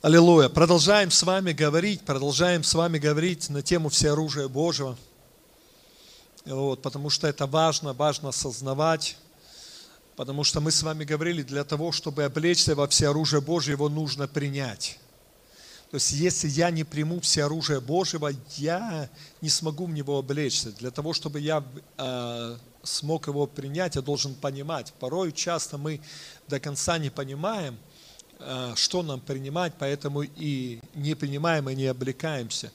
Аллилуйя. Продолжаем с вами говорить, продолжаем с вами говорить на тему всеоружия Божьего. Вот, потому что это важно, важно осознавать. Потому что мы с вами говорили, для того, чтобы облечься во всеоружие Божье, его нужно принять. То есть, если я не приму всеоружие Божьего, я не смогу в него облечься. Для того, чтобы я э, смог его принять, я должен понимать. Порой часто мы до конца не понимаем – Э, что нам принимать, поэтому и не принимаем, и не облекаемся.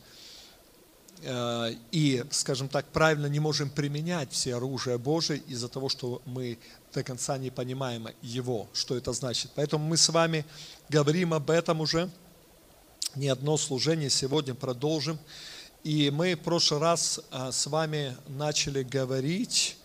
Э, и, скажем так, правильно не можем применять все оружие Божие из-за того, что мы до конца не понимаем его, что это значит. Поэтому мы с вами говорим об этом уже не одно служение, сегодня продолжим. И мы в прошлый раз э, с вами начали говорить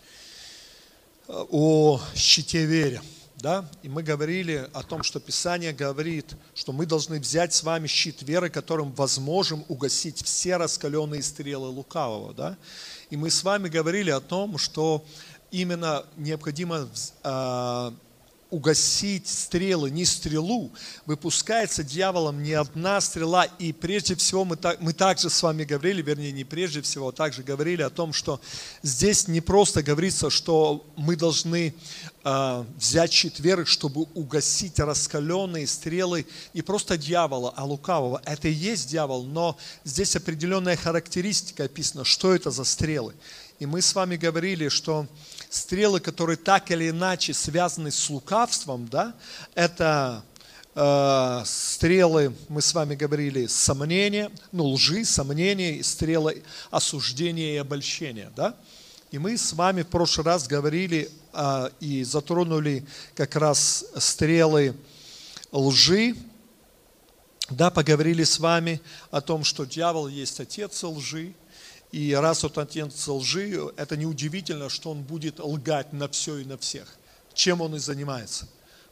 о щите вере да, и мы говорили о том, что Писание говорит, что мы должны взять с вами щит веры, которым возможем угасить все раскаленные стрелы лукавого, да, и мы с вами говорили о том, что именно необходимо э, угасить стрелы, не стрелу, выпускается дьяволом не одна стрела, и прежде всего мы, так, мы также с вами говорили, вернее не прежде всего, а также говорили о том, что здесь не просто говорится, что мы должны э, взять щит веры, чтобы угасить раскаленные стрелы не просто дьявола, а лукавого. Это и есть дьявол, но здесь определенная характеристика описана, что это за стрелы. И мы с вами говорили, что стрелы, которые так или иначе связаны с лукавством, да, это э, стрелы, мы с вами говорили, сомнения, ну, лжи, сомнения, стрелы осуждения и обольщения, да. И мы с вами в прошлый раз говорили э, и затронули как раз стрелы лжи, да, поговорили с вами о том, что дьявол есть отец лжи, и раз вот отец лжи, это неудивительно, что он будет лгать на все и на всех. Чем он и занимается.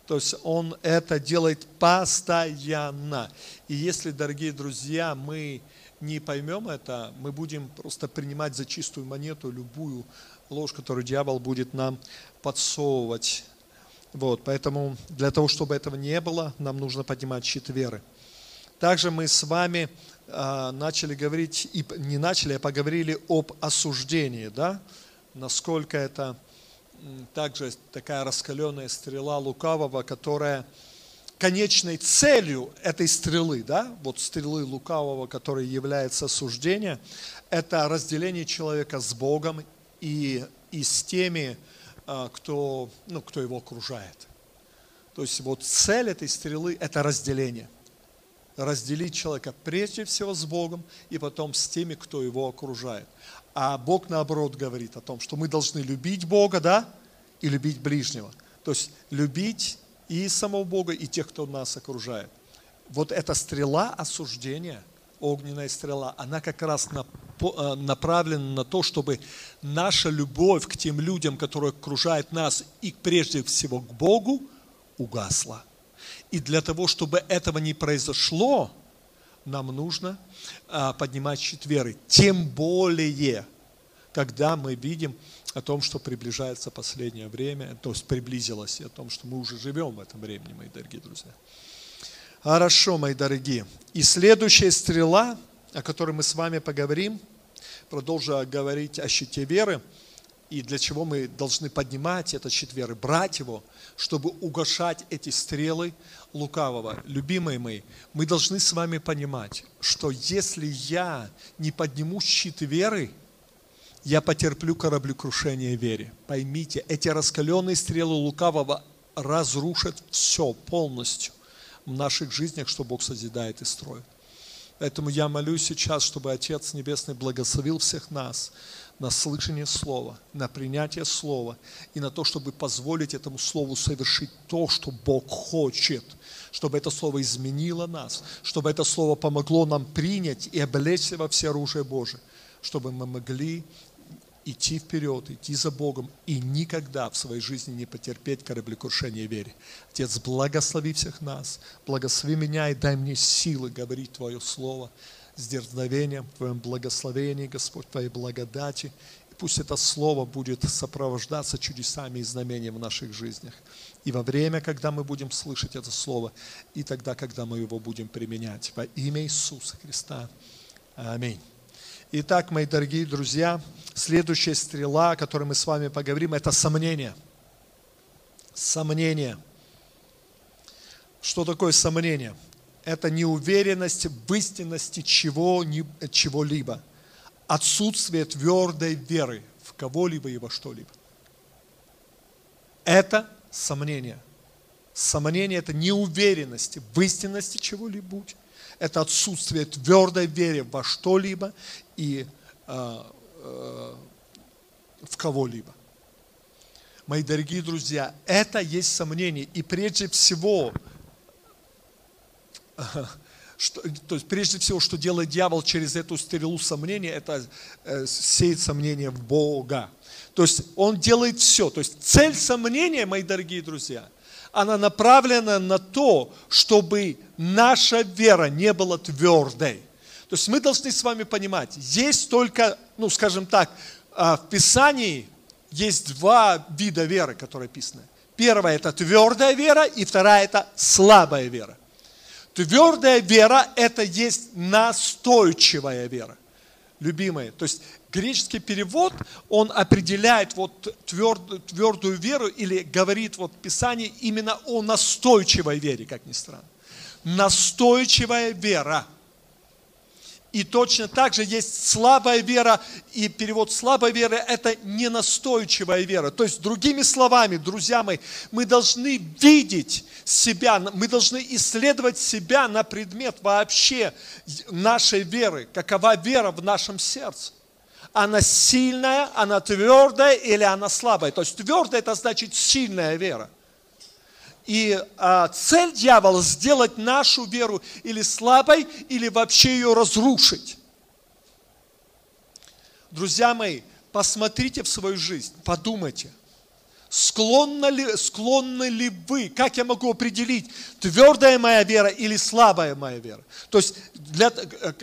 То есть он это делает постоянно. И если, дорогие друзья, мы не поймем это, мы будем просто принимать за чистую монету любую ложь, которую дьявол будет нам подсовывать. Вот, поэтому для того, чтобы этого не было, нам нужно поднимать щит веры. Также мы с вами начали говорить, и не начали, а поговорили об осуждении, да, насколько это также такая раскаленная стрела лукавого, которая конечной целью этой стрелы, да, вот стрелы лукавого, которая является осуждение, это разделение человека с Богом и, и с теми, а, кто, ну, кто его окружает. То есть вот цель этой стрелы – это разделение – разделить человека прежде всего с Богом и потом с теми, кто его окружает. А Бог наоборот говорит о том, что мы должны любить Бога, да, и любить ближнего. То есть любить и самого Бога, и тех, кто нас окружает. Вот эта стрела осуждения, огненная стрела, она как раз э, направлена на то, чтобы наша любовь к тем людям, которые окружают нас, и прежде всего к Богу, угасла. И для того, чтобы этого не произошло, нам нужно а, поднимать щит веры. Тем более, когда мы видим о том, что приближается последнее время, то есть приблизилось, и о том, что мы уже живем в этом времени, мои дорогие друзья. Хорошо, мои дорогие. И следующая стрела, о которой мы с вами поговорим, продолжу говорить о щите веры, и для чего мы должны поднимать этот щит веры, брать его, чтобы угошать эти стрелы лукавого. Любимые мои, мы должны с вами понимать, что если я не подниму щит веры, я потерплю кораблекрушение вере. Поймите, эти раскаленные стрелы лукавого разрушат все полностью в наших жизнях, что Бог созидает и строит. Поэтому я молюсь сейчас, чтобы Отец Небесный благословил всех нас, на слышание Слова, на принятие Слова и на то, чтобы позволить этому Слову совершить то, что Бог хочет, чтобы это Слово изменило нас, чтобы это Слово помогло нам принять и облечься во все оружие Божие, чтобы мы могли идти вперед, идти за Богом и никогда в своей жизни не потерпеть кораблекрушение вере. Отец, благослови всех нас, благослови меня и дай мне силы говорить Твое Слово, с дерзновением, в Твоем благословении, Господь, Твоей благодати. И пусть это слово будет сопровождаться чудесами и знамениями в наших жизнях. И во время, когда мы будем слышать это слово, и тогда, когда мы его будем применять. Во имя Иисуса Христа. Аминь. Итак, мои дорогие друзья, следующая стрела, о которой мы с вами поговорим, это сомнение. Сомнение. Что такое сомнение? Это неуверенность в истинности чего, чего-либо. Отсутствие твердой веры в кого-либо и во что-либо. Это сомнение. Сомнение – это неуверенность в истинности чего-либо. Это отсутствие твердой веры во что-либо и э, э, в кого-либо. Мои дорогие друзья, это есть сомнение. И прежде всего, что, то есть прежде всего, что делает дьявол через эту стрелу сомнения, это э, сеять сомнение в Бога. То есть он делает все. То есть цель сомнения, мои дорогие друзья, она направлена на то, чтобы наша вера не была твердой. То есть мы должны с вами понимать, есть только, ну скажем так, а, в Писании есть два вида веры, которые описаны. Первая это твердая вера, и вторая это слабая вера. Твердая вера – это есть настойчивая вера. Любимые. То есть греческий перевод, он определяет вот тверд, твердую веру или говорит вот в Писании именно о настойчивой вере, как ни странно. Настойчивая вера – и точно так же есть слабая вера, и перевод слабой веры – это ненастойчивая вера. То есть, другими словами, друзья мои, мы должны видеть себя, мы должны исследовать себя на предмет вообще нашей веры, какова вера в нашем сердце. Она сильная, она твердая или она слабая. То есть твердая – это значит сильная вера. И а, цель дьявола сделать нашу веру или слабой, или вообще ее разрушить. Друзья мои, посмотрите в свою жизнь, подумайте, склонны ли, склонны ли вы, как я могу определить, твердая моя вера или слабая моя вера. То есть, для,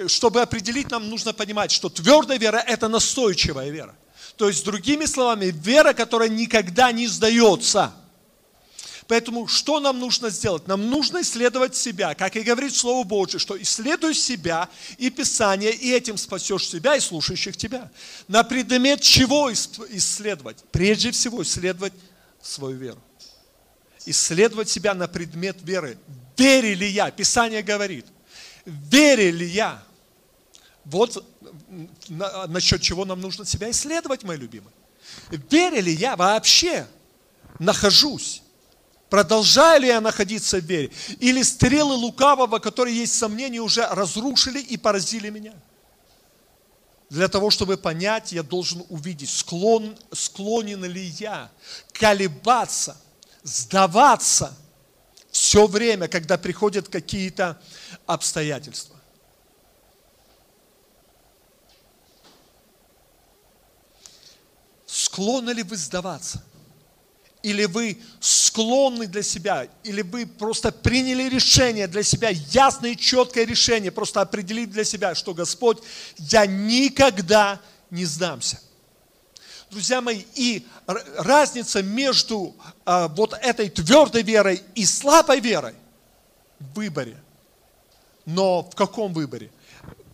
чтобы определить, нам нужно понимать, что твердая вера – это настойчивая вера. То есть, другими словами, вера, которая никогда не сдается – Поэтому что нам нужно сделать? Нам нужно исследовать себя, как и говорит Слово Божье, что исследуй себя и Писание, и этим спасешь себя и слушающих тебя. На предмет чего исследовать? Прежде всего исследовать свою веру. Исследовать себя на предмет веры. Верю ли я? Писание говорит. Верю ли я? Вот насчет чего нам нужно себя исследовать, мои любимые. Верю ли я вообще нахожусь Продолжаю ли я находиться в вере? Или стрелы лукавого, которые есть сомнения, уже разрушили и поразили меня? Для того, чтобы понять, я должен увидеть, склон, склонен ли я колебаться, сдаваться все время, когда приходят какие-то обстоятельства. Склонны ли вы сдаваться? Или вы склонны для себя, или вы просто приняли решение для себя, ясное и четкое решение, просто определить для себя, что Господь, я никогда не сдамся. Друзья мои, и разница между а, вот этой твердой верой и слабой верой в выборе. Но в каком выборе?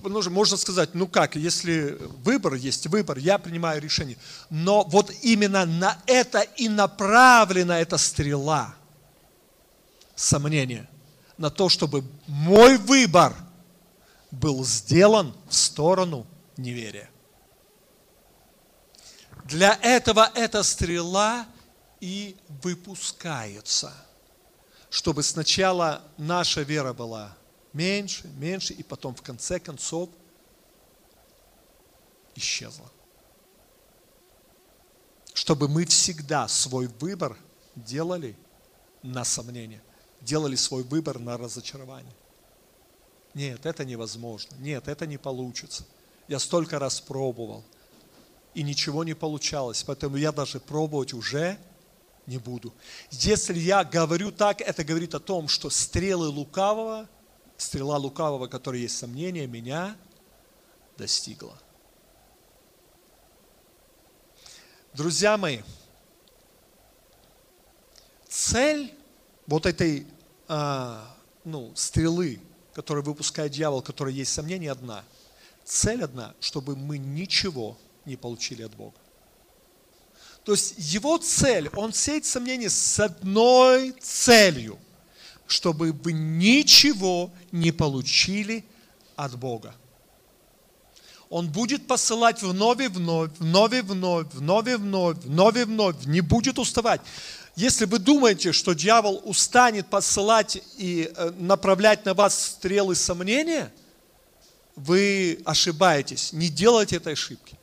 Можно сказать, ну как, если выбор есть выбор, я принимаю решение. Но вот именно на это и направлена эта стрела сомнения. На то, чтобы мой выбор был сделан в сторону неверия. Для этого эта стрела и выпускается, чтобы сначала наша вера была меньше, меньше, и потом в конце концов исчезла. Чтобы мы всегда свой выбор делали на сомнение, делали свой выбор на разочарование. Нет, это невозможно. Нет, это не получится. Я столько раз пробовал, и ничего не получалось, поэтому я даже пробовать уже не буду. Если я говорю так, это говорит о том, что стрелы лукавого – стрела лукавого, которой есть сомнение, меня достигла. Друзья мои, цель вот этой а, ну, стрелы, которую выпускает дьявол, которая есть сомнение, одна. Цель одна, чтобы мы ничего не получили от Бога. То есть его цель, он сеет сомнения с одной целью, чтобы вы ничего не получили от Бога. Он будет посылать вновь и вновь, вновь и вновь, вновь и вновь, вновь и вновь, не будет уставать. Если вы думаете, что дьявол устанет посылать и э, направлять на вас стрелы сомнения, вы ошибаетесь. Не делайте этой ошибки.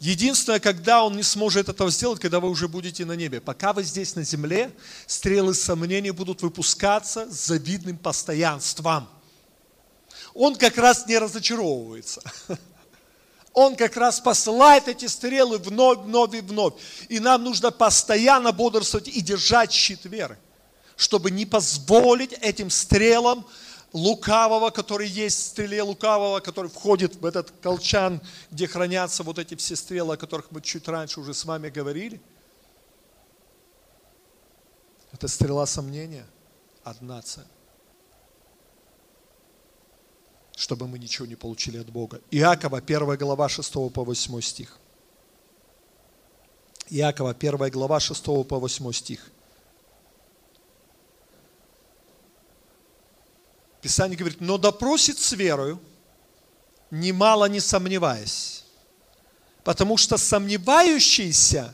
Единственное, когда он не сможет этого сделать, когда вы уже будете на небе. Пока вы здесь на земле, стрелы сомнений будут выпускаться с завидным постоянством. Он как раз не разочаровывается. Он как раз посылает эти стрелы вновь, вновь и вновь. И нам нужно постоянно бодрствовать и держать щит веры, чтобы не позволить этим стрелам лукавого, который есть в стреле лукавого, который входит в этот колчан, где хранятся вот эти все стрелы, о которых мы чуть раньше уже с вами говорили. Это стрела сомнения, одна цель чтобы мы ничего не получили от Бога. Иакова, 1 глава, 6 по 8 стих. Иакова, 1 глава, 6 по 8 стих. Писание говорит, но допросит с верою, немало не сомневаясь, потому что сомневающийся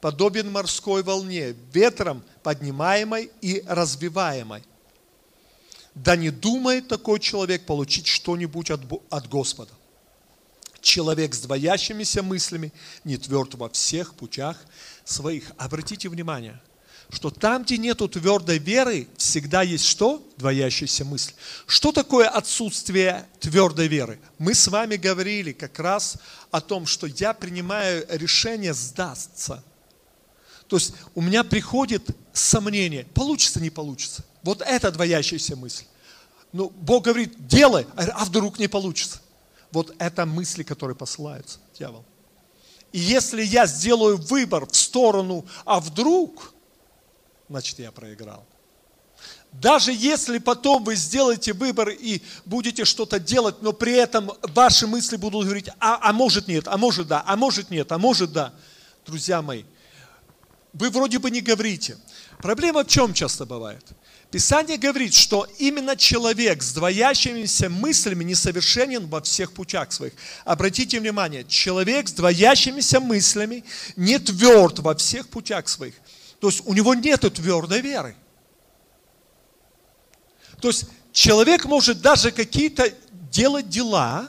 подобен морской волне, ветром поднимаемой и разбиваемой да не думает такой человек получить что-нибудь от, от Господа. Человек с двоящимися мыслями не тверд во всех путях своих. Обратите внимание, что там, где нету твердой веры, всегда есть что? Двоящаяся мысль. Что такое отсутствие твердой веры? Мы с вами говорили как раз о том, что я принимаю решение сдастся. То есть у меня приходит сомнение, получится, не получится. Вот это двоящаяся мысль. Ну, Бог говорит, делай, а вдруг не получится. Вот это мысли, которые посылаются дьявол. И если я сделаю выбор в сторону, а вдруг, значит я проиграл. Даже если потом вы сделаете выбор и будете что-то делать, но при этом ваши мысли будут говорить, а, а может нет, а может да, а может нет, а может да. Друзья мои, вы вроде бы не говорите. Проблема в чем часто бывает? Писание говорит, что именно человек с двоящимися мыслями несовершенен во всех путях своих. Обратите внимание, человек с двоящимися мыслями не тверд во всех путях своих. То есть у него нет твердой веры. То есть человек может даже какие-то делать дела,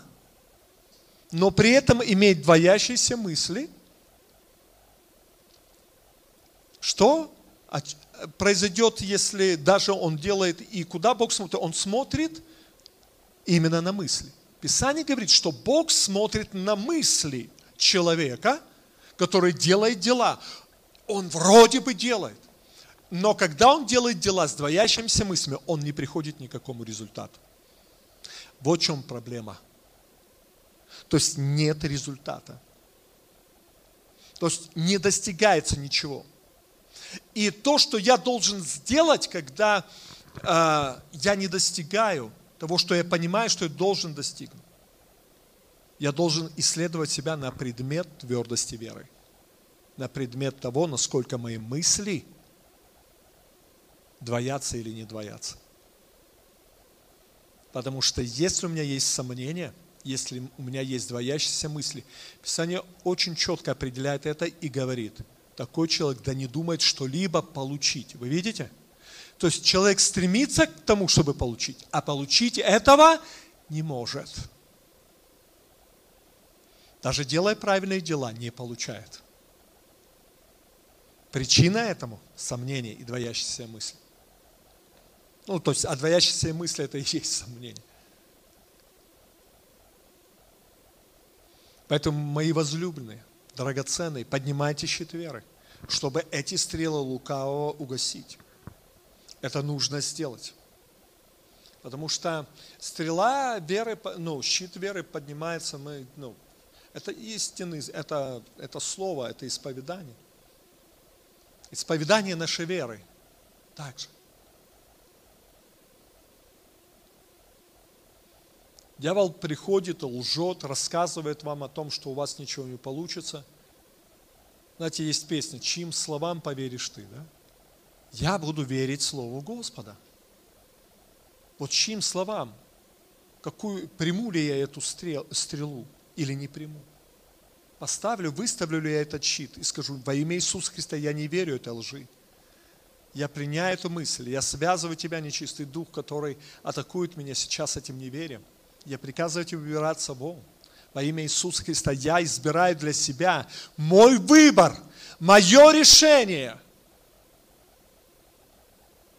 но при этом иметь двоящиеся мысли. Что? произойдет, если даже он делает, и куда Бог смотрит? Он смотрит именно на мысли. Писание говорит, что Бог смотрит на мысли человека, который делает дела. Он вроде бы делает. Но когда он делает дела с двоящимися мыслями, он не приходит ни к какому результату. Вот в чем проблема. То есть нет результата. То есть не достигается ничего. И то, что я должен сделать, когда э, я не достигаю того, что я понимаю, что я должен достигнуть, я должен исследовать себя на предмет твердости веры, на предмет того, насколько мои мысли двоятся или не двоятся. Потому что если у меня есть сомнения, если у меня есть двоящиеся мысли, Писание очень четко определяет это и говорит – такой человек да не думает что-либо получить. Вы видите? То есть человек стремится к тому, чтобы получить, а получить этого не может. Даже делая правильные дела, не получает. Причина этому – сомнение и двоящиеся мысли. Ну, то есть, а двоящиеся мысли – это и есть сомнение. Поэтому, мои возлюбленные – драгоценный, поднимайте щит веры, чтобы эти стрелы лукавого угасить. Это нужно сделать. Потому что стрела веры, ну, щит веры поднимается, мы, ну, Это истины, это, это слово, это исповедание. Исповедание нашей веры также. Дьявол приходит, лжет, рассказывает вам о том, что у вас ничего не получится. Знаете, есть песня «Чьим словам поверишь ты?» да? Я буду верить Слову Господа. Вот чьим словам? Какую, приму ли я эту стрел, стрелу или не приму? Поставлю, выставлю ли я этот щит и скажу, во имя Иисуса Христа я не верю этой лжи. Я приняю эту мысль, я связываю тебя, нечистый дух, который атакует меня сейчас этим неверием. Я приказываю тебе убираться вон. Во имя Иисуса Христа я избираю для себя мой выбор, мое решение,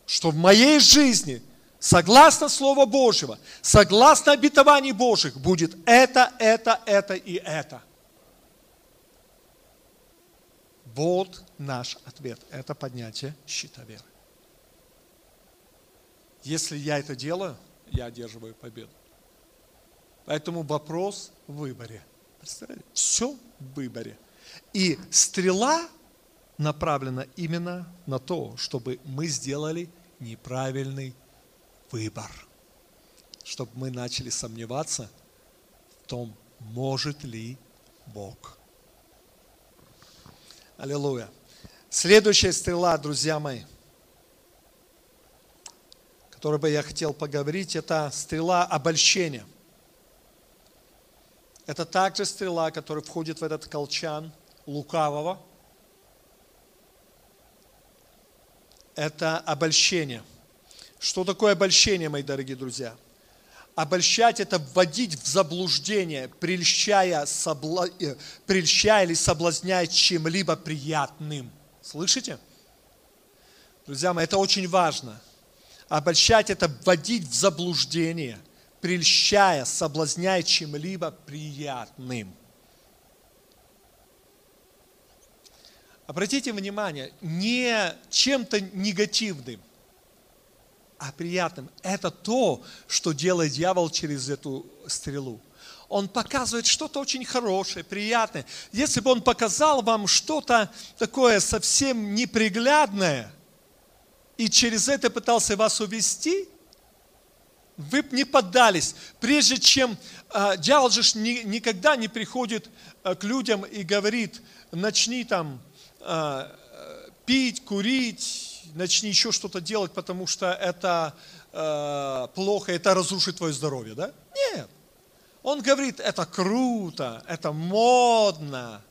что в моей жизни, согласно Слову Божьего, согласно обетований Божьих, будет это, это, это и это. Вот наш ответ. Это поднятие щита веры. Если я это делаю, я одерживаю победу. Поэтому вопрос в выборе. Представляете? Все в выборе. И стрела направлена именно на то, чтобы мы сделали неправильный выбор. Чтобы мы начали сомневаться в том, может ли Бог. Аллилуйя. Следующая стрела, друзья мои, которой бы я хотел поговорить, это стрела обольщения – это также стрела, которая входит в этот колчан лукавого. Это обольщение. Что такое обольщение, мои дорогие друзья? Обольщать – это вводить в заблуждение, прельщая, собла... Э, прельщая или соблазняя чем-либо приятным. Слышите? Друзья мои, это очень важно. Обольщать – это вводить в заблуждение – прельщая, соблазняя чем-либо приятным. Обратите внимание, не чем-то негативным, а приятным. Это то, что делает дьявол через эту стрелу. Он показывает что-то очень хорошее, приятное. Если бы он показал вам что-то такое совсем неприглядное, и через это пытался вас увести, вы бы не поддались. Прежде чем э, дьявол же ни, никогда не приходит э, к людям и говорит, начни там э, пить, курить, начни еще что-то делать, потому что это э, плохо, это разрушит твое здоровье, да? Нет. Он говорит, это круто, это модно,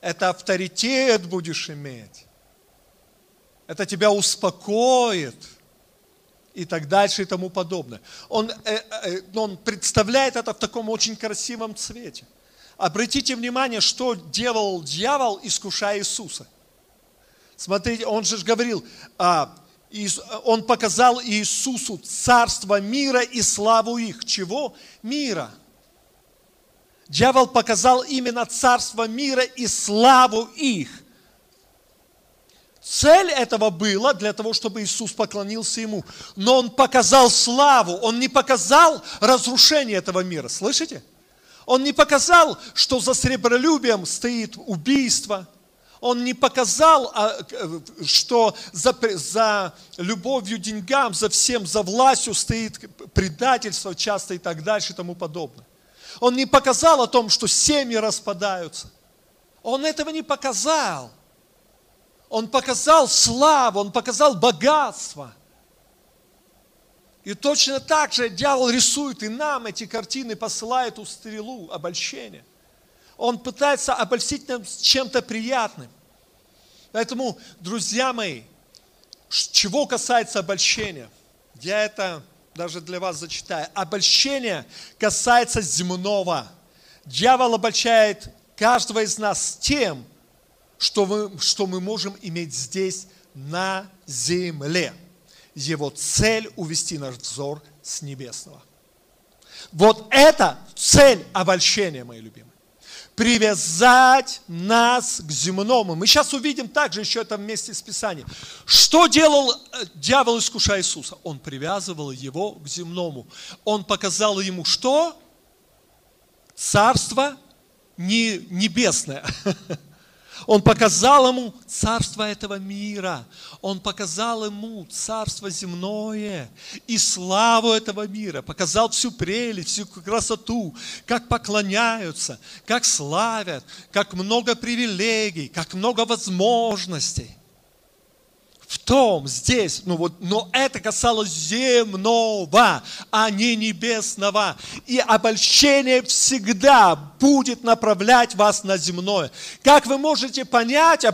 это авторитет будешь иметь, это тебя успокоит – и так дальше и тому подобное. Он, э, э, он представляет это в таком очень красивом цвете. Обратите внимание, что делал дьявол, искушая Иисуса. Смотрите, он же говорил, а, он показал Иисусу царство мира и славу их. Чего? Мира. Дьявол показал именно царство мира и славу их. Цель этого была для того, чтобы Иисус поклонился Ему. Но Он показал славу, Он не показал разрушение этого мира. Слышите? Он не показал, что за сребролюбием стоит убийство. Он не показал, а, что за, за любовью деньгам, за всем, за властью стоит предательство часто и так дальше и тому подобное. Он не показал о том, что семьи распадаются. Он этого не показал. Он показал славу, он показал богатство. И точно так же дьявол рисует и нам эти картины, посылает у стрелу обольщения. Он пытается обольстить нам чем-то приятным. Поэтому, друзья мои, чего касается обольщения, я это даже для вас зачитаю. Обольщение касается земного. Дьявол обольщает каждого из нас тем, что мы, что мы можем иметь здесь на земле. Его цель – увести наш взор с небесного. Вот это цель обольщения, мои любимые. Привязать нас к земному. Мы сейчас увидим также еще это вместе с Писанием. Что делал э, дьявол, искушая Иисуса? Он привязывал его к земному. Он показал ему что? Царство не небесное. Он показал ему царство этого мира. Он показал ему царство земное и славу этого мира. Показал всю прелесть, всю красоту, как поклоняются, как славят, как много привилегий, как много возможностей в том, здесь, ну вот, но это касалось земного, а не небесного. И обольщение всегда будет направлять вас на земное. Как вы можете понять,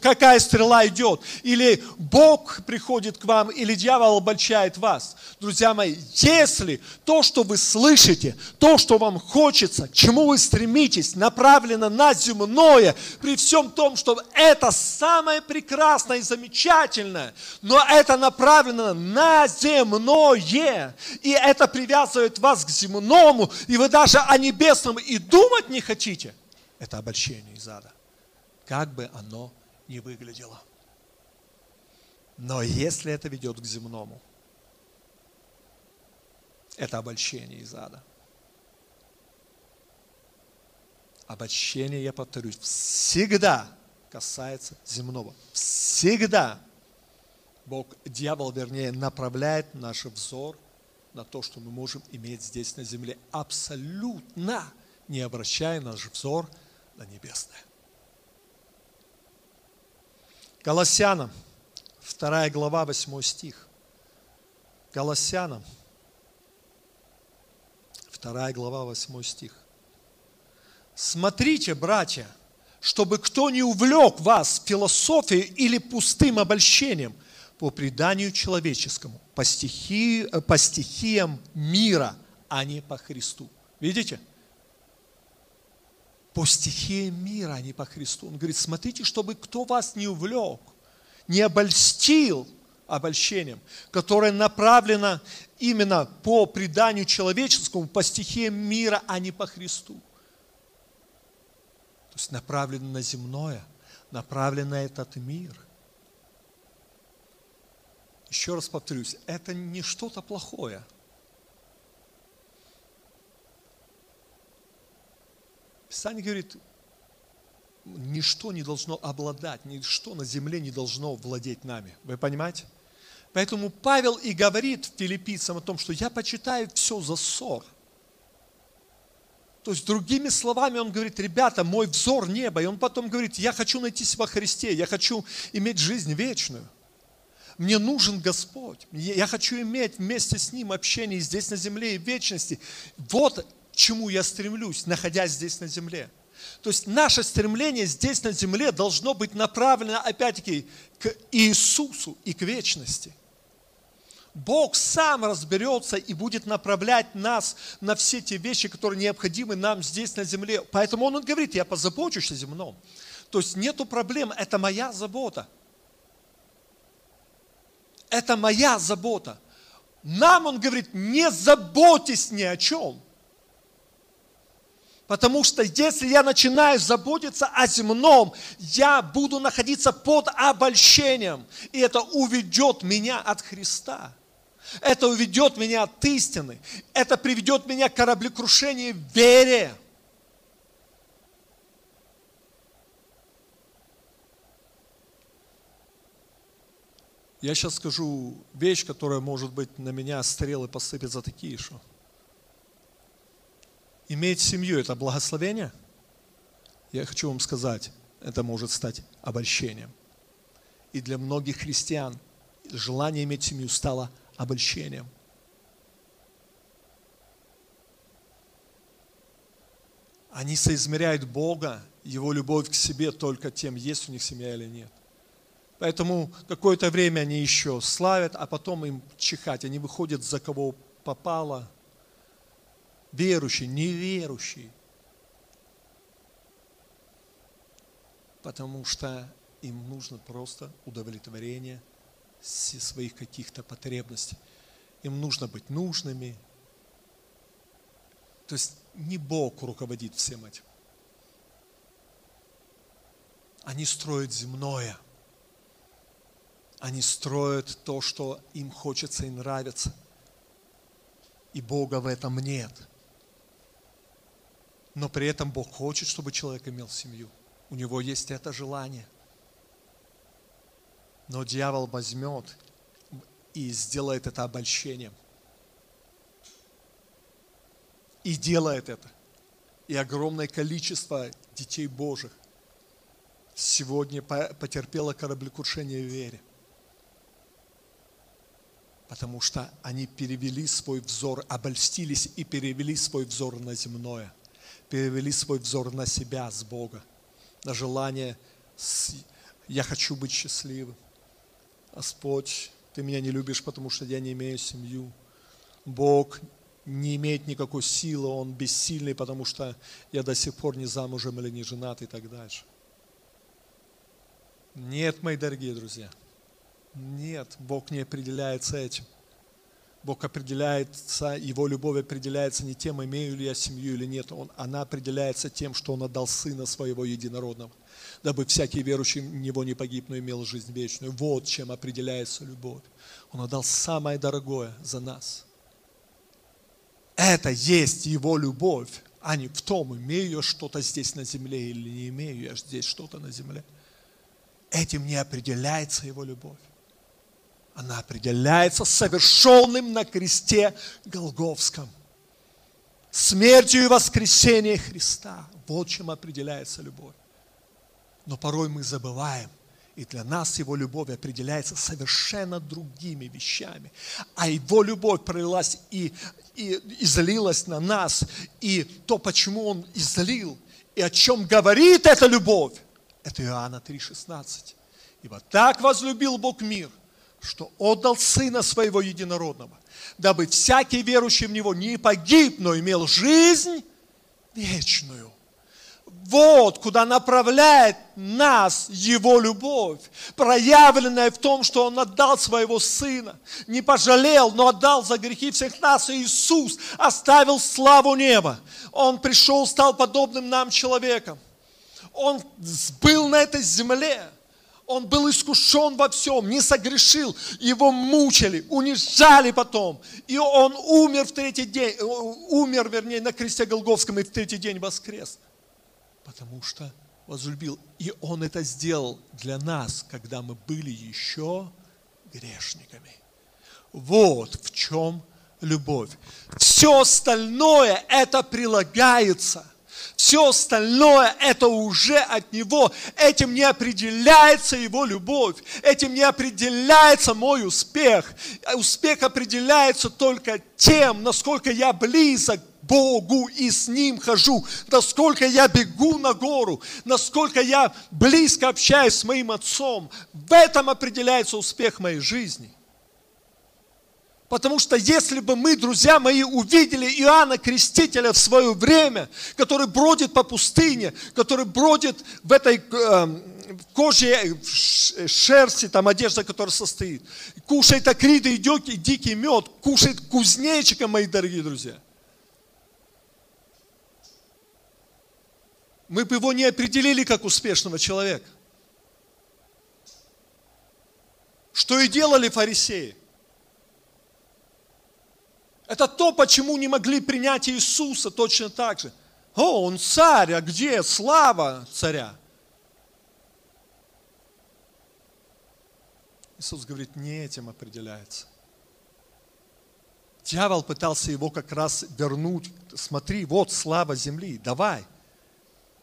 какая стрела идет? Или Бог приходит к вам, или дьявол обольщает вас? Друзья мои, если то, что вы слышите, то, что вам хочется, к чему вы стремитесь, направлено на земное, при всем том, что это самое прекрасное и замечательное, замечательное, но это направлено на земное, и это привязывает вас к земному, и вы даже о небесном и думать не хотите. Это обольщение из ада. Как бы оно ни выглядело. Но если это ведет к земному, это обольщение из ада. Обольщение, я повторюсь, всегда касается земного. Всегда Бог, дьявол, вернее, направляет наш взор на то, что мы можем иметь здесь на земле, абсолютно не обращая наш взор на небесное. Колоссянам, 2 глава, 8 стих. Колоссянам, 2 глава, 8 стих. Смотрите, братья, чтобы кто не увлек вас философией или пустым обольщением по преданию человеческому, по, стихи, э, по стихиям мира, а не по Христу. Видите? По стихиям мира, а не по Христу. Он говорит, смотрите, чтобы кто вас не увлек, не обольстил обольщением, которое направлено именно по преданию человеческому, по стихиям мира, а не по Христу есть направлено на земное, направлено на этот мир. Еще раз повторюсь, это не что-то плохое. Писание говорит, ничто не должно обладать, ничто на земле не должно владеть нами. Вы понимаете? Поэтому Павел и говорит филиппийцам о том, что я почитаю все за ссор – то есть, другими словами, он говорит, ребята, мой взор неба. И он потом говорит, я хочу найтись во Христе, я хочу иметь жизнь вечную. Мне нужен Господь. Я хочу иметь вместе с Ним общение здесь на земле и в вечности. Вот к чему я стремлюсь, находясь здесь на земле. То есть наше стремление здесь на земле должно быть направлено, опять-таки, к Иисусу и к вечности. Бог сам разберется и будет направлять нас на все те вещи, которые необходимы нам здесь на земле. Поэтому Он говорит, я позабочусь о земном. То есть нету проблем, это моя забота. Это моя забота. Нам Он говорит, не заботьтесь ни о чем. Потому что если я начинаю заботиться о земном, я буду находиться под обольщением. И это уведет меня от Христа. Это уведет меня от истины. Это приведет меня к кораблекрушению вере. Я сейчас скажу вещь, которая, может быть, на меня стрелы посыпятся такие, что иметь семью – это благословение? Я хочу вам сказать, это может стать обольщением. И для многих христиан желание иметь семью стало обольщением. Они соизмеряют Бога, Его любовь к себе только тем, есть у них семья или нет. Поэтому какое-то время они еще славят, а потом им чихать. Они выходят за кого попало. Верующий, неверующий. Потому что им нужно просто удовлетворение своих каких-то потребностей. Им нужно быть нужными. То есть не Бог руководит всем этим. Они строят земное. Они строят то, что им хочется и нравится. И Бога в этом нет. Но при этом Бог хочет, чтобы человек имел семью. У него есть это желание. Но дьявол возьмет и сделает это обольщением. И делает это. И огромное количество детей Божьих сегодня потерпело кораблекрушение в вере. Потому что они перевели свой взор, обольстились и перевели свой взор на земное. Перевели свой взор на себя с Бога. На желание, я хочу быть счастливым. Господь, ты меня не любишь, потому что я не имею семью. Бог не имеет никакой силы, он бессильный, потому что я до сих пор не замужем или не женат и так дальше. Нет, мои дорогие друзья, нет, Бог не определяется этим. Бог определяется, Его любовь определяется не тем, имею ли я семью или нет. Он, она определяется тем, что Он отдал Сына Своего Единородного, дабы всякий верующий в Него не погиб, но имел жизнь вечную. Вот чем определяется любовь. Он отдал самое дорогое за нас. Это есть Его любовь, а не в том, имею я что-то здесь на земле или не имею я здесь что-то на земле. Этим не определяется Его любовь. Она определяется совершенным на кресте Голговском. Смертью и воскресением Христа. Вот чем определяется любовь. Но порой мы забываем, и для нас Его любовь определяется совершенно другими вещами. А Его любовь пролилась и, и излилась на нас. И то, почему Он излил, и о чем говорит эта любовь, это Иоанна 3,16. Ибо так возлюбил Бог мир, что отдал Сына Своего Единородного, дабы всякий верующий в Него не погиб, но имел жизнь вечную. Вот куда направляет нас Его любовь, проявленная в том, что Он отдал Своего Сына, не пожалел, но отдал за грехи всех нас. И Иисус оставил славу неба. Он пришел, стал подобным нам человеком. Он был на этой земле – он был искушен во всем, не согрешил, его мучили, унижали потом. И он умер в третий день, э, умер, вернее, на кресте Голговском и в третий день воскрес. Потому что возлюбил. И он это сделал для нас, когда мы были еще грешниками. Вот в чем любовь. Все остальное это прилагается – все остальное это уже от Него. Этим не определяется Его любовь. Этим не определяется мой успех. Успех определяется только тем, насколько я близок Богу и с Ним хожу, насколько я бегу на гору, насколько я близко общаюсь с моим Отцом. В этом определяется успех моей жизни. Потому что если бы мы, друзья мои, увидели Иоанна Крестителя в свое время, который бродит по пустыне, который бродит в этой э, коже, шерсти, там одежда, которая состоит, кушает акриды и дикий мед, кушает кузнечика, мои дорогие друзья. Мы бы его не определили как успешного человека. Что и делали фарисеи. Это то, почему не могли принять Иисуса точно так же. О, он царь, а где слава царя? Иисус говорит, не этим определяется. Дьявол пытался его как раз вернуть. Смотри, вот слава земли, давай,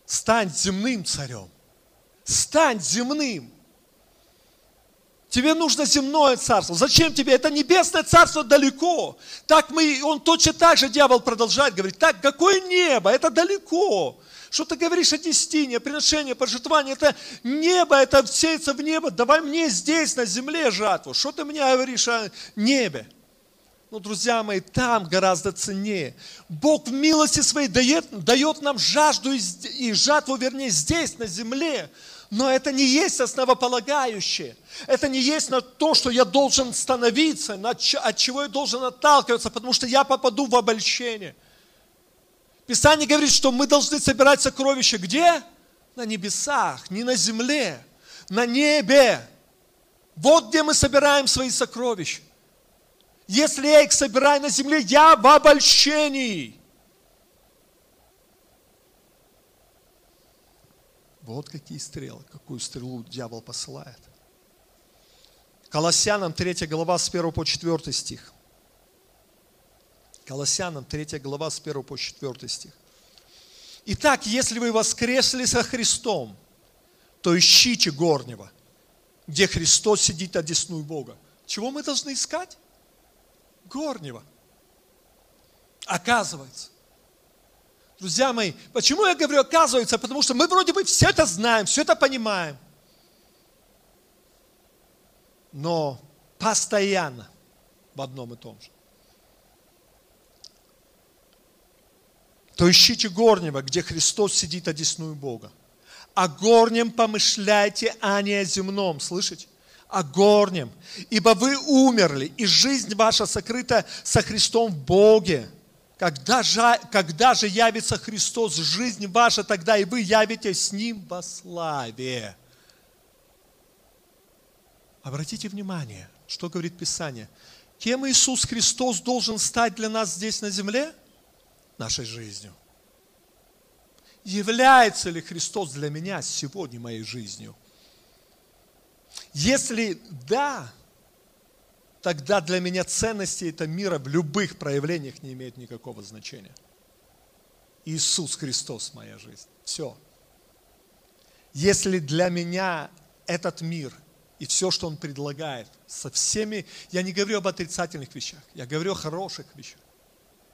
стань земным царем. Стань земным. Тебе нужно земное царство. Зачем тебе? Это небесное царство далеко. Так мы, он точно так же, дьявол продолжает говорить, так, какое небо? Это далеко. Что ты говоришь о десятине, приношении, пожертвовании? Это небо, это сеется в небо. Давай мне здесь, на земле жатву. Что ты мне говоришь о небе? Ну, друзья мои, там гораздо ценнее. Бог в милости своей дает, дает нам жажду и, и жатву, вернее, здесь, на земле. Но это не есть основополагающее. Это не есть на то, что я должен становиться, от чего я должен отталкиваться, потому что я попаду в обольщение. Писание говорит, что мы должны собирать сокровища где? На небесах, не на земле, на небе. Вот где мы собираем свои сокровища. Если я их собираю на земле, я в обольщении. Вот какие стрелы, какую стрелу дьявол посылает. Колоссянам 3 глава с 1 по 4 стих. Колоссянам 3 глава с 1 по 4 стих. Итак, если вы воскресли со Христом, то ищите горнего, где Христос сидит одесную Бога. Чего мы должны искать? Горнего. Оказывается. Друзья мои, почему я говорю оказывается? Потому что мы вроде бы все это знаем, все это понимаем. Но постоянно в одном и том же. То ищите горнего, где Христос сидит одесную Бога. О горнем помышляйте, а не о земном. Слышите? О горнем. Ибо вы умерли, и жизнь ваша сокрыта со Христом в Боге. Когда же, когда же явится Христос, жизнь ваша, тогда и вы явитесь с Ним во славе. Обратите внимание, что говорит Писание. Кем Иисус Христос должен стать для нас здесь на земле? Нашей жизнью. Является ли Христос для меня сегодня моей жизнью? Если да, тогда для меня ценности этого мира в любых проявлениях не имеют никакого значения. Иисус Христос моя жизнь. Все. Если для меня этот мир и все, что он предлагает, со всеми, я не говорю об отрицательных вещах, я говорю о хороших вещах,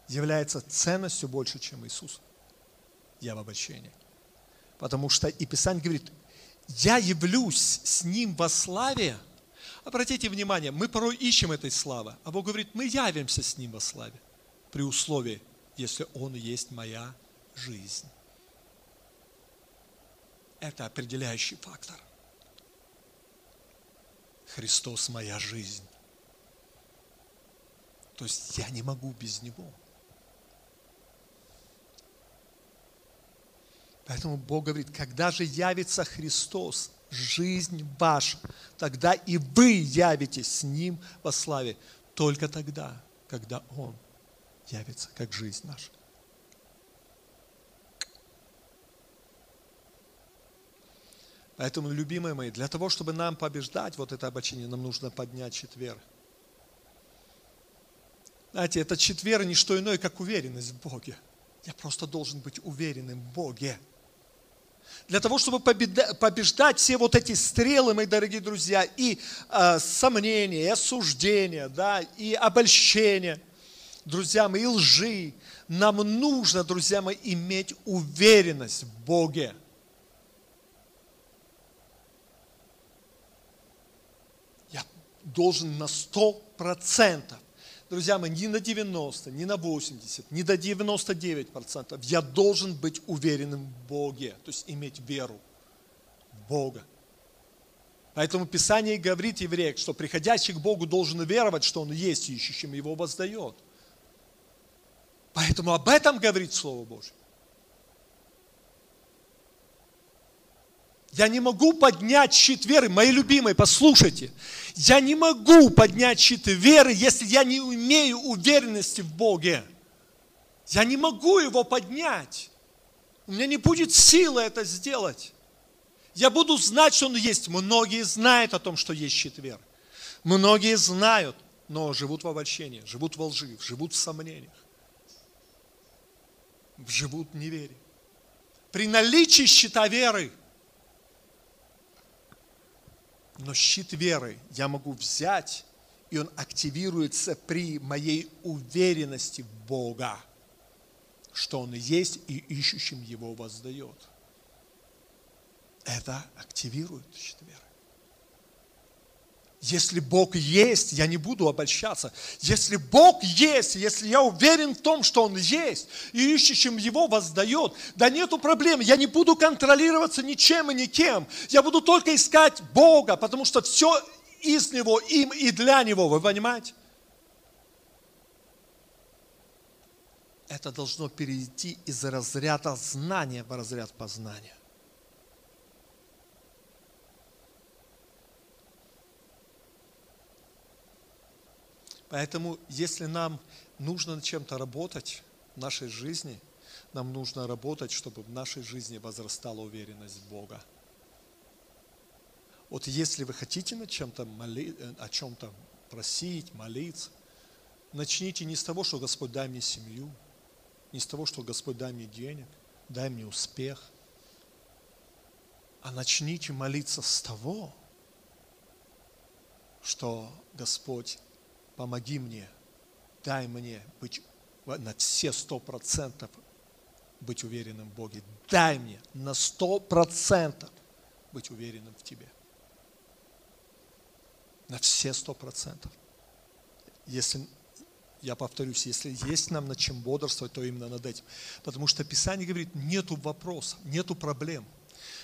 является ценностью больше, чем Иисус. Я в обольщении. Потому что и Писание говорит, я явлюсь с Ним во славе. Обратите внимание, мы порой ищем этой славы, а Бог говорит, мы явимся с Ним во славе, при условии, если Он есть моя жизнь. Это определяющий фактор. Христос моя жизнь. То есть я не могу без Него. Поэтому Бог говорит, когда же явится Христос, жизнь ваша, тогда и вы явитесь с Ним во славе. Только тогда, когда Он явится, как жизнь наша. Поэтому, любимые мои, для того, чтобы нам побеждать вот это обочение, нам нужно поднять четверг. Знаете, этот четверг не что иное, как уверенность в Боге. Я просто должен быть уверенным в Боге. Для того, чтобы побеждать все вот эти стрелы, мои дорогие друзья, и э, сомнения, и осуждения, да, и обольщения, друзья мои, и лжи, нам нужно, друзья мои, иметь уверенность в Боге. Я должен на сто процентов друзья мои, не на 90, не на 80, не до 99 процентов. Я должен быть уверенным в Боге, то есть иметь веру в Бога. Поэтому Писание говорит евреям, что приходящий к Богу должен веровать, что Он есть, ищущим Его воздает. Поэтому об этом говорит Слово Божье. Я не могу поднять щит веры, мои любимые, послушайте. Я не могу поднять щит веры, если я не имею уверенности в Боге. Я не могу его поднять. У меня не будет силы это сделать. Я буду знать, что он есть. Многие знают о том, что есть щит веры. Многие знают, но живут в обольщении, живут во лжи, живут в сомнениях, живут в неверии. При наличии щита веры – но щит веры я могу взять, и он активируется при моей уверенности в Бога, что Он есть и ищущим Его воздает. Это активирует щит веры. Если Бог есть, я не буду обольщаться. Если Бог есть, если я уверен в том, что Он есть, и ищущим Его воздает, да нету проблем, я не буду контролироваться ничем и никем. Я буду только искать Бога, потому что все из Него, им и для Него, вы понимаете? Это должно перейти из разряда знания в разряд познания. Поэтому, если нам нужно чем-то работать в нашей жизни, нам нужно работать, чтобы в нашей жизни возрастала уверенность в Бога. Вот если вы хотите над чем-то моли, э, о чем-то просить, молиться, начните не с того, что Господь дай мне семью, не с того, что Господь дай мне денег, дай мне успех, а начните молиться с того, что Господь, помоги мне, дай мне быть на все сто процентов быть уверенным в Боге. Дай мне на сто процентов быть уверенным в Тебе. На все сто процентов. Если, я повторюсь, если есть нам над чем бодрствовать, то именно над этим. Потому что Писание говорит, нету вопросов, нету проблем.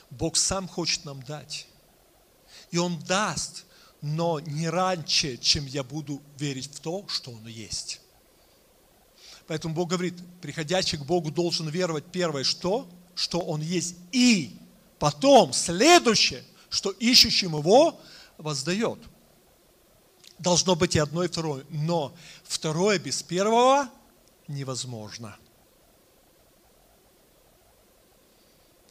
Бог сам хочет нам дать. И Он даст, но не раньше, чем я буду верить в то, что Он есть. Поэтому Бог говорит, приходящий к Богу должен веровать первое, что? Что Он есть. И потом следующее, что ищущим Его воздает. Должно быть и одно, и второе. Но второе без первого невозможно.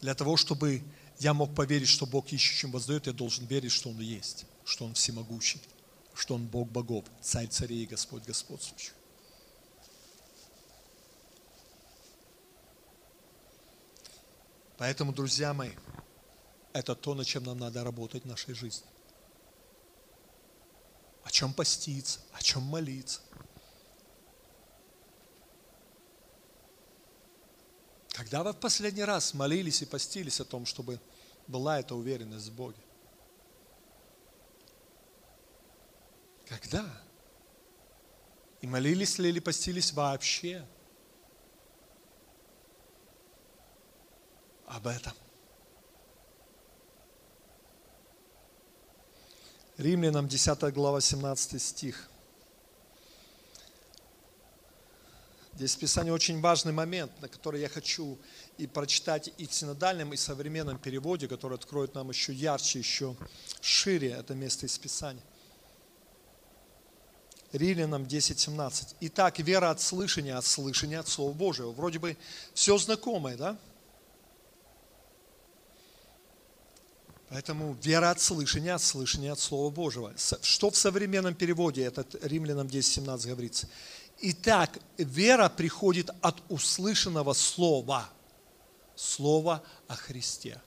Для того, чтобы я мог поверить, что Бог ищущим воздает, я должен верить, что Он есть, что Он всемогущий, что Он Бог богов, Царь царей и Господь господствующий. Поэтому, друзья мои, это то, над чем нам надо работать в нашей жизни. О чем поститься, о чем молиться. Когда вы в последний раз молились и постились о том, чтобы была эта уверенность в Боге? Когда? И молились ли или постились вообще? об этом. Римлянам 10 глава 17 стих. Здесь в Писании очень важный момент, на который я хочу и прочитать и в синодальном, и в современном переводе, который откроет нам еще ярче, еще шире это место из Писания. Римлянам 10.17. Итак, вера от слышания, от слышания от Слова Божьего. Вроде бы все знакомое, да? Поэтому вера от слышания, от слышания от Слова Божьего. Что в современном переводе, это Римлянам 10.17 говорится. Итак, вера приходит от услышанного слова, слова о Христе.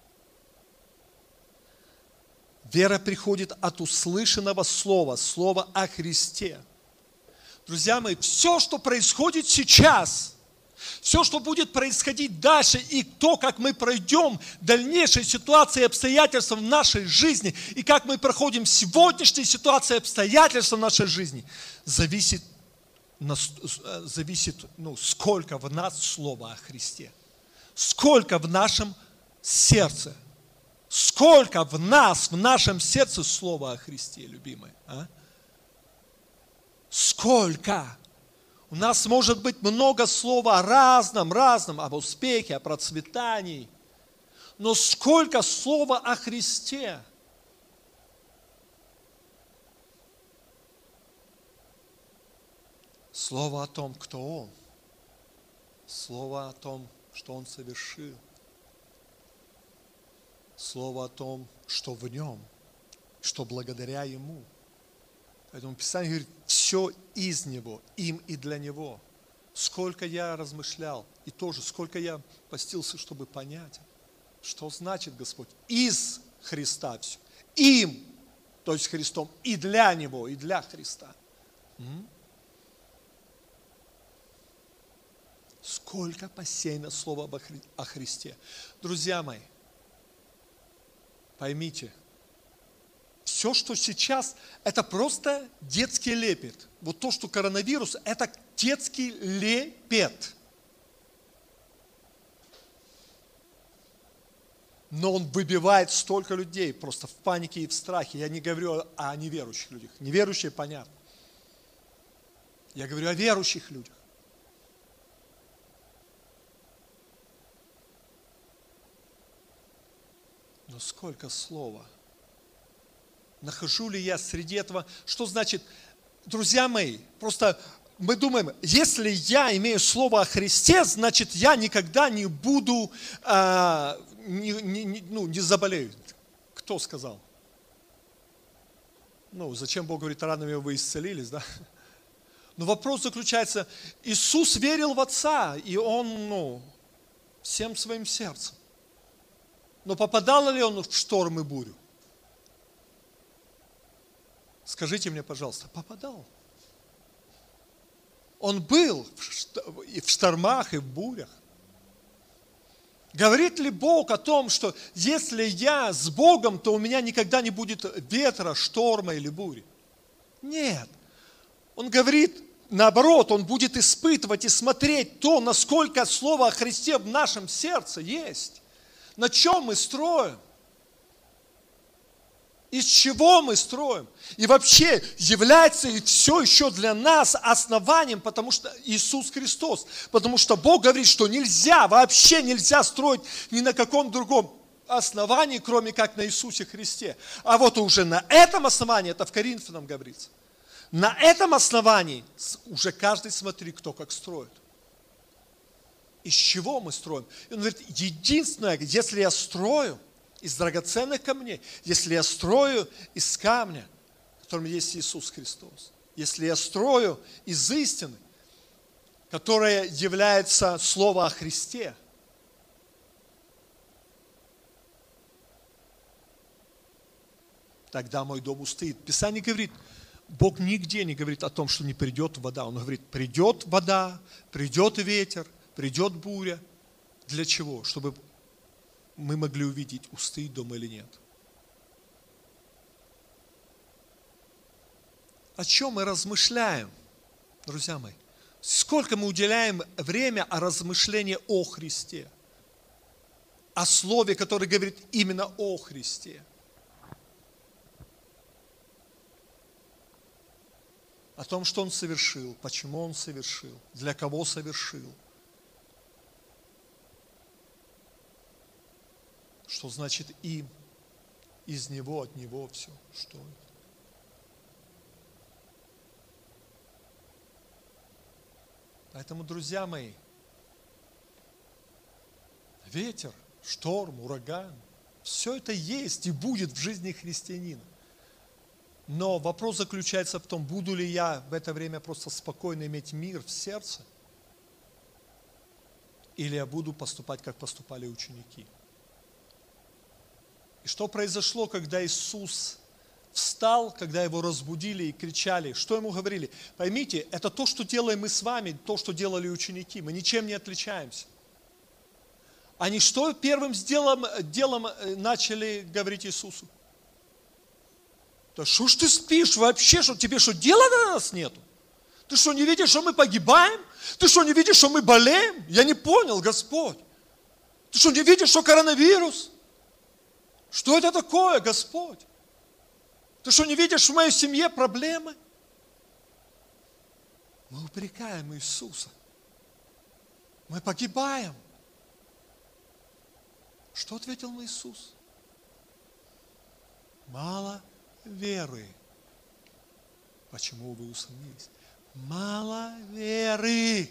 Вера приходит от услышанного слова, слова о Христе. Друзья мои, все, что происходит сейчас – все, что будет происходить дальше, и то, как мы пройдем дальнейшие ситуации и обстоятельства в нашей жизни, и как мы проходим сегодняшние ситуации и обстоятельства в нашей жизни, зависит, зависит ну, сколько в нас слова о Христе, сколько в нашем сердце, сколько в нас, в нашем сердце слова о Христе, любимые. А? Сколько? У нас может быть много слова о разном, разном, об успехе, о процветании. Но сколько слова о Христе? Слово о том, кто Он. Слово о том, что Он совершил. Слово о том, что в Нем, что благодаря Ему – Поэтому Писание говорит, все из Него, им и для Него. Сколько я размышлял, и тоже сколько я постился, чтобы понять, что значит Господь. Из Христа все. Им, то есть Христом, и для Него, и для Христа. Сколько посеяно слово о Христе. Друзья мои, поймите – все, что сейчас, это просто детский лепет. Вот то, что коронавирус, это детский лепет. Но он выбивает столько людей просто в панике и в страхе. Я не говорю о неверующих людях. Неверующие, понятно. Я говорю о верующих людях. Но сколько слова – нахожу ли я среди этого, что значит, друзья мои, просто мы думаем, если я имею слово о Христе, значит я никогда не буду, а, не, не, ну, не заболею. Кто сказал? Ну, зачем Бог говорит, ранами вы исцелились, да? Но вопрос заключается, Иисус верил в Отца, и Он, ну, всем своим сердцем. Но попадал ли Он в шторм и бурю? Скажите мне, пожалуйста, попадал? Он был и в штормах, и в бурях. Говорит ли Бог о том, что если я с Богом, то у меня никогда не будет ветра, шторма или бури? Нет. Он говорит, наоборот, он будет испытывать и смотреть то, насколько Слово о Христе в нашем сердце есть. На чем мы строим? Из чего мы строим? И вообще является и все еще для нас основанием, потому что Иисус Христос. Потому что Бог говорит, что нельзя, вообще нельзя строить ни на каком другом основании, кроме как на Иисусе Христе. А вот уже на этом основании, это в Коринфянам говорится, на этом основании уже каждый смотри, кто как строит. Из чего мы строим? И он говорит, единственное, если я строю – из драгоценных камней, если я строю из камня, которым есть Иисус Христос, если я строю из истины, которая является Слово о Христе, тогда мой дом устоит. Писание говорит, Бог нигде не говорит о том, что не придет вода. Он говорит, придет вода, придет ветер, придет буря. Для чего? Чтобы мы могли увидеть, устоит дом или нет. О чем мы размышляем, друзья мои? Сколько мы уделяем время о размышлении о Христе? О слове, которое говорит именно о Христе. О том, что Он совершил, почему Он совершил, для кого совершил – что значит им, из него, от него все, что это. Поэтому, друзья мои, ветер, шторм, ураган, все это есть и будет в жизни христианина. Но вопрос заключается в том, буду ли я в это время просто спокойно иметь мир в сердце, или я буду поступать, как поступали ученики – и что произошло, когда Иисус встал, когда его разбудили и кричали? Что ему говорили? Поймите, это то, что делаем мы с вами, то, что делали ученики. Мы ничем не отличаемся. Они что первым делом, делом э, начали говорить Иисусу? Да что ж ты спишь вообще, что тебе что дела на нас нету? Ты что, не видишь, что мы погибаем? Ты что, не видишь, что мы болеем? Я не понял, Господь. Ты что, не видишь, что коронавирус? Что это такое, Господь? Ты что, не видишь в моей семье проблемы? Мы упрекаем Иисуса. Мы погибаем. Что ответил Иисус? Мало веры. Почему вы усомнились? Мало веры.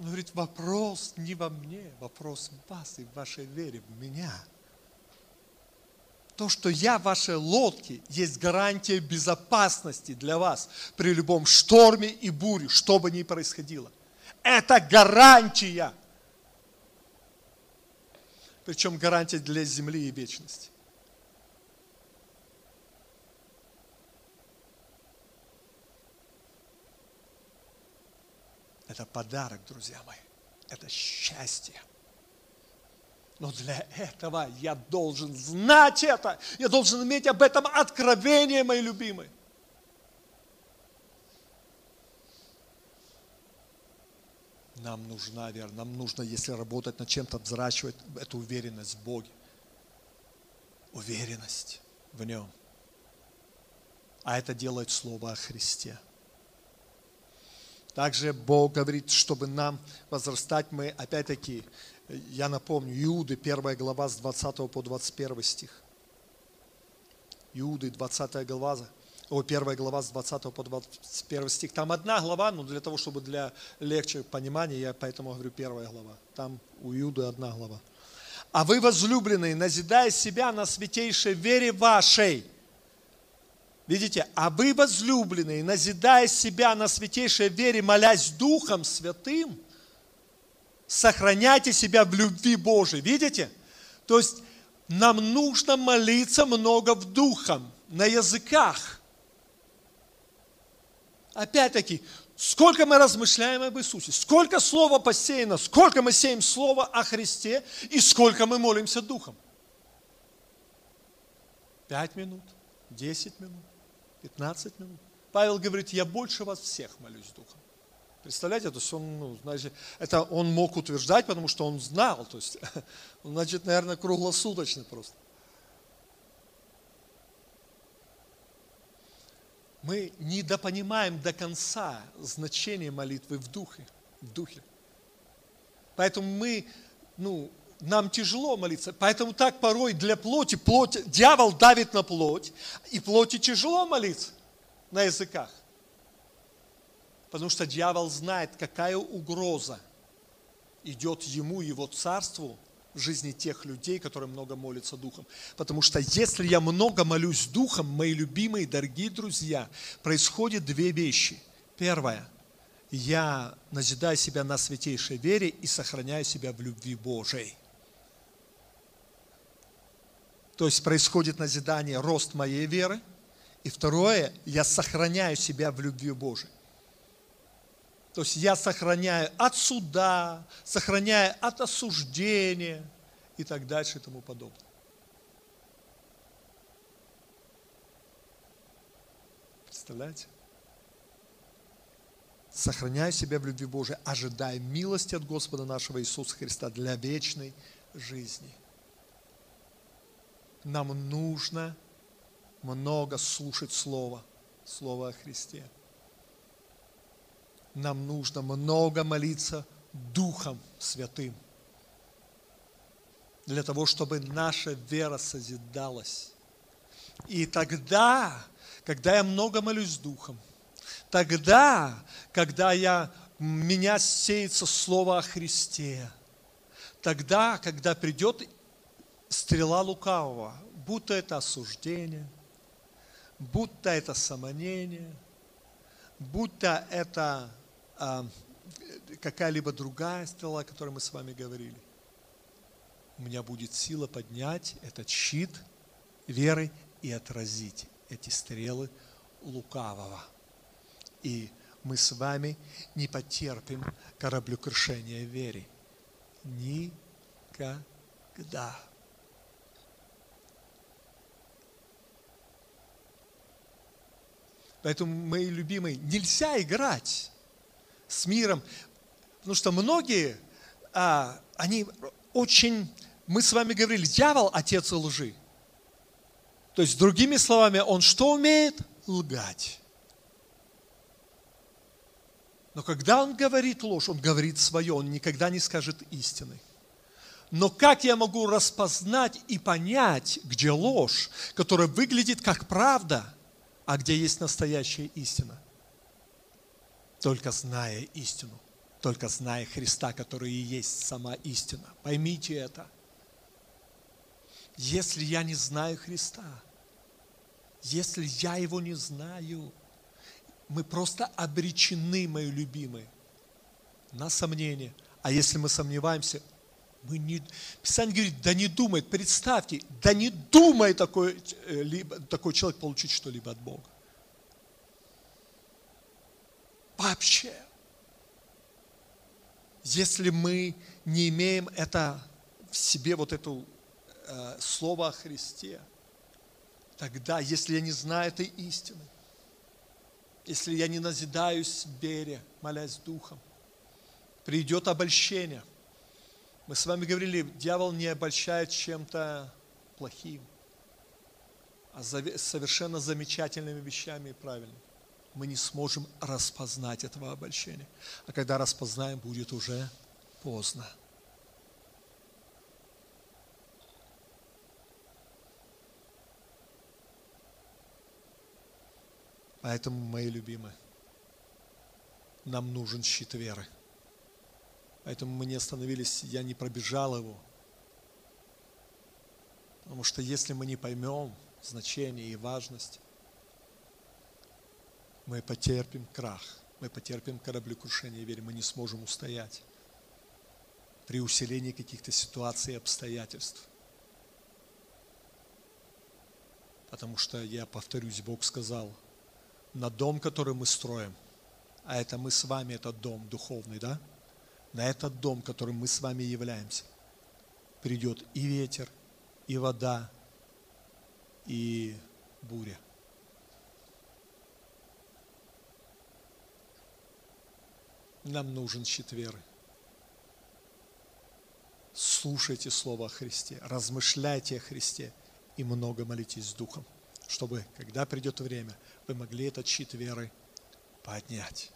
Он говорит, вопрос не во мне, вопрос в вас и в вашей вере в меня. То, что я в вашей лодке, есть гарантия безопасности для вас при любом шторме и буре, что бы ни происходило. Это гарантия. Причем гарантия для земли и вечности. Это подарок, друзья мои. Это счастье. Но для этого я должен знать это. Я должен иметь об этом откровение, мои любимые. Нам нужна вера, нам нужно, если работать над чем-то, взращивать эту уверенность в Боге. Уверенность в Нем. А это делает Слово о Христе. Также Бог говорит, чтобы нам возрастать, мы опять-таки, я напомню, Иуды, 1 глава с 20 по 21 стих. Иуды, 20 глава, о, первая глава с 20 по 21 стих. Там одна глава, но для того, чтобы для легче понимания, я поэтому говорю первая глава. Там у Иуды одна глава. А вы, возлюбленные, назидая себя на святейшей вере вашей. Видите, а вы, возлюбленные, назидая себя на святейшей вере, молясь Духом Святым, сохраняйте себя в любви Божией. Видите? То есть нам нужно молиться много в Духом, на языках. Опять-таки, сколько мы размышляем об Иисусе, сколько слова посеяно, сколько мы сеем слова о Христе и сколько мы молимся Духом. Пять минут, десять минут, пятнадцать минут. Павел говорит, я больше вас всех молюсь Духом. Представляете, то есть он, ну, значит, это он мог утверждать, потому что он знал, то есть, он, значит, наверное, круглосуточно просто. Мы недопонимаем до конца значение молитвы в духе, в духе. Поэтому мы, ну, нам тяжело молиться. Поэтому так порой для плоти, плоть, дьявол давит на плоть, и плоти тяжело молиться на языках. Потому что дьявол знает, какая угроза идет ему, его царству в жизни тех людей, которые много молятся Духом. Потому что если я много молюсь Духом, мои любимые, дорогие друзья, происходят две вещи. Первое. Я назидаю себя на святейшей вере и сохраняю себя в любви Божией. То есть происходит назидание, рост моей веры. И второе, я сохраняю себя в любви Божией. То есть я сохраняю от суда, сохраняю от осуждения и так дальше и тому подобное. Представляете? Сохраняю себя в любви Божией, ожидая милости от Господа нашего Иисуса Христа для вечной жизни. Нам нужно много слушать Слово, Слово о Христе нам нужно много молиться Духом Святым. Для того, чтобы наша вера созидалась. И тогда, когда я много молюсь Духом, тогда, когда я, меня сеется Слово о Христе, тогда, когда придет стрела лукавого, будто это осуждение, будто это самонение, будто это а, какая-либо другая стрела, о которой мы с вами говорили. У меня будет сила поднять этот щит веры и отразить эти стрелы лукавого. И мы с вами не потерпим кораблекрушения в вере. Никогда. Поэтому, мои любимые, нельзя играть с миром. Потому что многие, а, они очень, мы с вами говорили, дьявол – отец лжи. То есть, другими словами, он что умеет? Лгать. Но когда он говорит ложь, он говорит свое, он никогда не скажет истины. Но как я могу распознать и понять, где ложь, которая выглядит как правда, а где есть настоящая истина? только зная истину, только зная Христа, который и есть сама истина. Поймите это. Если я не знаю Христа, если я Его не знаю, мы просто обречены, мои любимые, на сомнение. А если мы сомневаемся, мы не... Писание говорит, да не думает, представьте, да не думай такой, э, либо, такой человек получить что-либо от Бога. Вообще. Если мы не имеем это в себе, вот это э, слово о Христе, тогда, если я не знаю этой истины, если я не назидаюсь вере, молясь Духом, придет обольщение. Мы с вами говорили, дьявол не обольщает чем-то плохим, а совершенно замечательными вещами и правильными мы не сможем распознать этого обольщения. А когда распознаем, будет уже поздно. Поэтому, мои любимые, нам нужен щит веры. Поэтому мы не остановились, я не пробежал его. Потому что если мы не поймем значение и важность, мы потерпим крах, мы потерпим кораблекрушение веры, мы не сможем устоять при усилении каких-то ситуаций и обстоятельств. Потому что, я повторюсь, Бог сказал, на дом, который мы строим, а это мы с вами, этот дом духовный, да? На этот дом, которым мы с вами являемся, придет и ветер, и вода, и буря. Нам нужен щит веры. Слушайте Слово о Христе, размышляйте о Христе и много молитесь с Духом, чтобы, когда придет время, вы могли этот щит веры поднять.